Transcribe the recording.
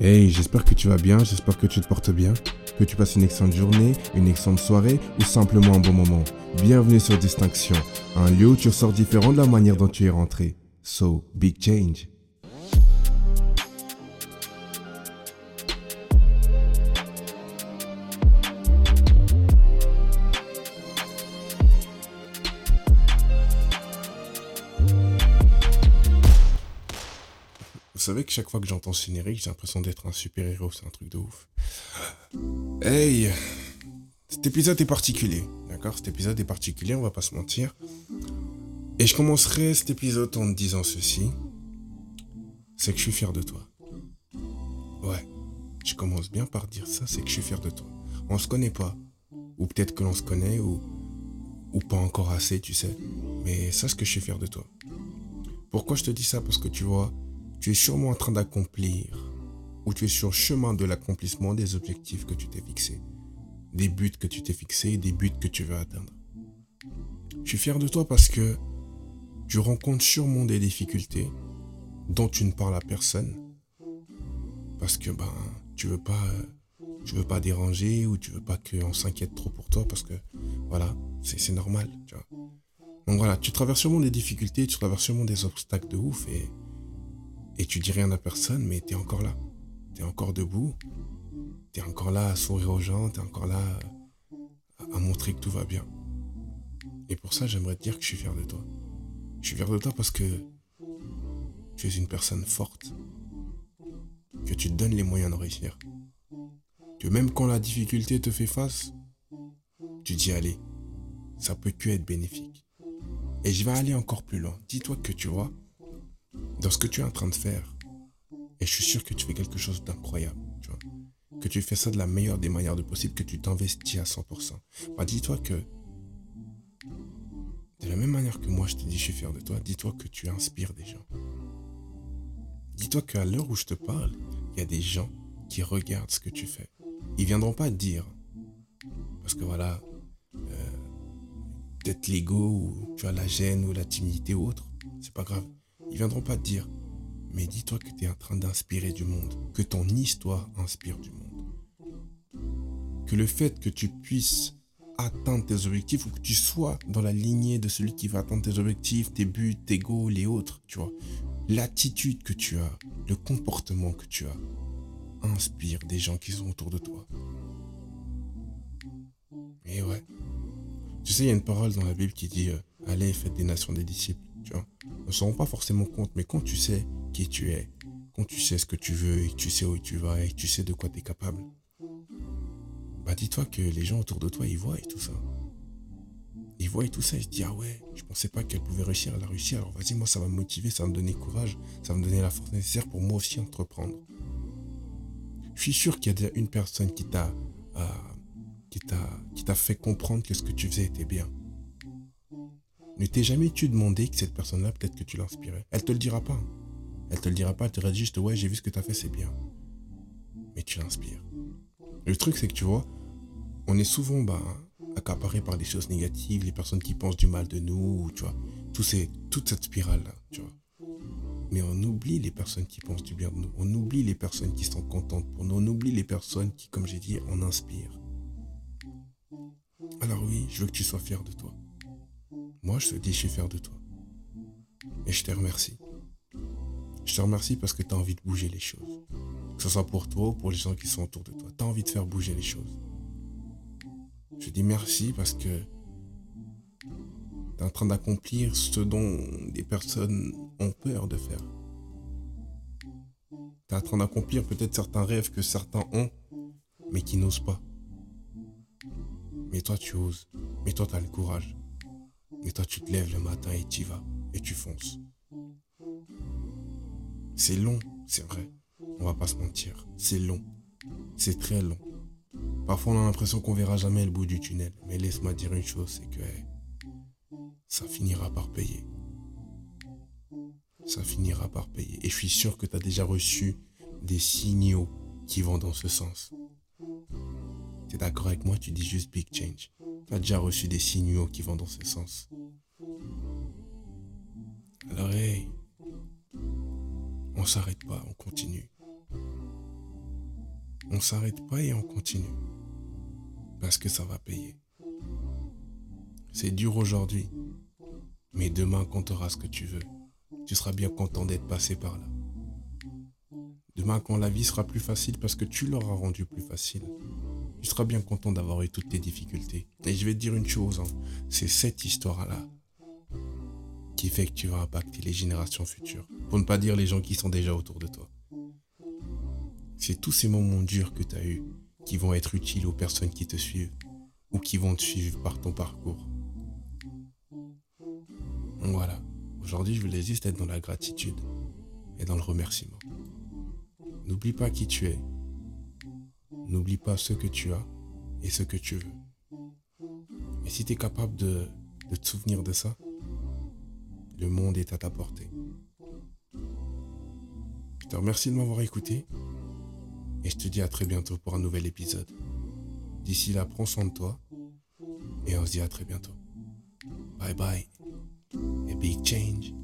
Hey, j'espère que tu vas bien, j'espère que tu te portes bien, que tu passes une excellente journée, une excellente soirée ou simplement un bon moment. Bienvenue sur Distinction, un lieu où tu ressors différent de la manière dont tu es rentré. So, big change. Savez que chaque fois que j'entends ce j'ai l'impression d'être un super-héros, c'est un truc de ouf. Hey Cet épisode est particulier, d'accord? Cet épisode est particulier, on va pas se mentir. Et je commencerai cet épisode en te disant ceci. C'est que je suis fier de toi. Ouais, je commence bien par dire ça, c'est que je suis fier de toi. On se connaît pas. Ou peut-être que l'on se connaît, ou, ou pas encore assez, tu sais. Mais sache que je suis fier de toi. Pourquoi je te dis ça? Parce que tu vois, tu es sûrement en train d'accomplir ou tu es sur chemin de l'accomplissement des objectifs que tu t'es fixés, des buts que tu t'es fixés, des buts que tu veux atteindre. Je suis fier de toi parce que tu rencontres sûrement des difficultés dont tu ne parles à personne parce que ben tu veux pas tu veux pas déranger ou tu veux pas qu'on s'inquiète trop pour toi parce que voilà, c'est normal. Donc voilà, tu traverses sûrement des difficultés, tu traverses sûrement des obstacles de ouf et et tu dis rien à personne, mais tu es encore là. Tu es encore debout. Tu es encore là à sourire aux gens. Tu es encore là à, montrer que tout va bien. Et pour ça, j'aimerais te dire que je suis fier de toi. Je suis fier de toi parce que tu es une personne forte. Que tu te donnes les moyens de réussir. Que même quand la difficulté te fait face, tu dis allez, ça peut que être bénéfique. Et je vais aller encore plus loin. Dis-toi que tu vois, dans ce que tu es en train de faire. Et je suis sûr que tu fais quelque chose d'incroyable, tu vois. Que tu fais ça de la meilleure des manières de possible, que tu t'investis à 100%. Bah, dis-toi que, de la même manière que moi je te dis je suis fier de toi, dis-toi que tu inspires des gens. Dis-toi qu'à l'heure où je te parle, il y a des gens qui regardent ce que tu fais. Ils viendront pas te dire, parce que voilà, euh, peut-être l'ego ou tu as la gêne ou la timidité ou autre, c'est pas grave. Ils viendront pas te dire, mais dis-toi que tu es en train d'inspirer du monde, que ton histoire inspire du monde. Que le fait que tu puisses atteindre tes objectifs ou que tu sois dans la lignée de celui qui va atteindre tes objectifs, tes buts, tes goals et autres, tu vois. L'attitude que tu as, le comportement que tu as, inspire des gens qui sont autour de toi. Et ouais. Tu sais, il y a une parole dans la Bible qui dit euh, Allez, faites des nations des disciples vois. Ne se rend pas forcément compte, mais quand tu sais qui tu es, quand tu sais ce que tu veux et que tu sais où tu vas et que tu sais de quoi tu es capable, bah dis-toi que les gens autour de toi, ils voient et tout ça. Ils voient et tout ça, ils se disent, ah ouais, je pensais pas qu'elle pouvait réussir, elle a réussi, alors vas-y, moi ça va me motiver, ça va me donner courage, ça va me donner la force nécessaire pour moi aussi entreprendre. Je suis sûr qu'il y a déjà une personne qui t'a euh, qui t'a fait comprendre que ce que tu faisais était bien. Ne t'es jamais tu demandé que cette personne-là, peut-être que tu l'inspirais. Elle te le dira pas. Elle te le dira pas, elle te dira juste, ouais, j'ai vu ce que tu as fait, c'est bien. Mais tu l'inspires. Le truc, c'est que tu vois, on est souvent bah, accaparé par les choses négatives, les personnes qui pensent du mal de nous, tu vois, tout toute cette spirale-là, tu vois. Mais on oublie les personnes qui pensent du bien de nous. On oublie les personnes qui sont contentes pour nous. On oublie les personnes qui, comme j'ai dit, on inspire. Alors oui, je veux que tu sois fier de toi. Moi, je te dis, je suis fier de toi. Et je te remercie. Je te remercie parce que tu as envie de bouger les choses. Que ce soit pour toi ou pour les gens qui sont autour de toi. Tu as envie de faire bouger les choses. Je dis merci parce que tu es en train d'accomplir ce dont des personnes ont peur de faire. Tu es en train d'accomplir peut-être certains rêves que certains ont, mais qui n'osent pas. Mais toi, tu oses. Mais toi, tu as le courage. Toi, tu te lèves le matin et tu vas. Et tu fonces. C'est long, c'est vrai. On va pas se mentir. C'est long. C'est très long. Parfois, on a l'impression qu'on verra jamais le bout du tunnel. Mais laisse-moi dire une chose, c'est que ça finira par payer. Ça finira par payer. Et je suis sûr que tu as déjà reçu des signaux qui vont dans ce sens. Tu es d'accord avec moi? Tu dis juste big change. Tu as déjà reçu des signaux qui vont dans ce sens. Alors, hey, on s'arrête pas, on continue. on s'arrête pas et on continue. Parce que ça va payer. C'est dur aujourd'hui, mais demain quand tu auras ce que tu veux, tu seras bien content d'être passé par là. Demain quand la vie sera plus facile parce que tu l'auras rendu plus facile, tu seras bien content d'avoir eu toutes tes difficultés. Et je vais te dire une chose, hein, c'est cette histoire-là qui fait que tu vas impacter les générations futures. Pour ne pas dire les gens qui sont déjà autour de toi. C'est tous ces moments durs que tu as eus qui vont être utiles aux personnes qui te suivent ou qui vont te suivre par ton parcours. Voilà. Aujourd'hui, je voulais juste être dans la gratitude et dans le remerciement. N'oublie pas qui tu es. N'oublie pas ce que tu as et ce que tu veux. Et si tu es capable de, de te souvenir de ça, le monde est à ta portée. Je te remercie de m'avoir écouté et je te dis à très bientôt pour un nouvel épisode. D'ici là, prends soin de toi et on se dit à très bientôt. Bye bye. A big change.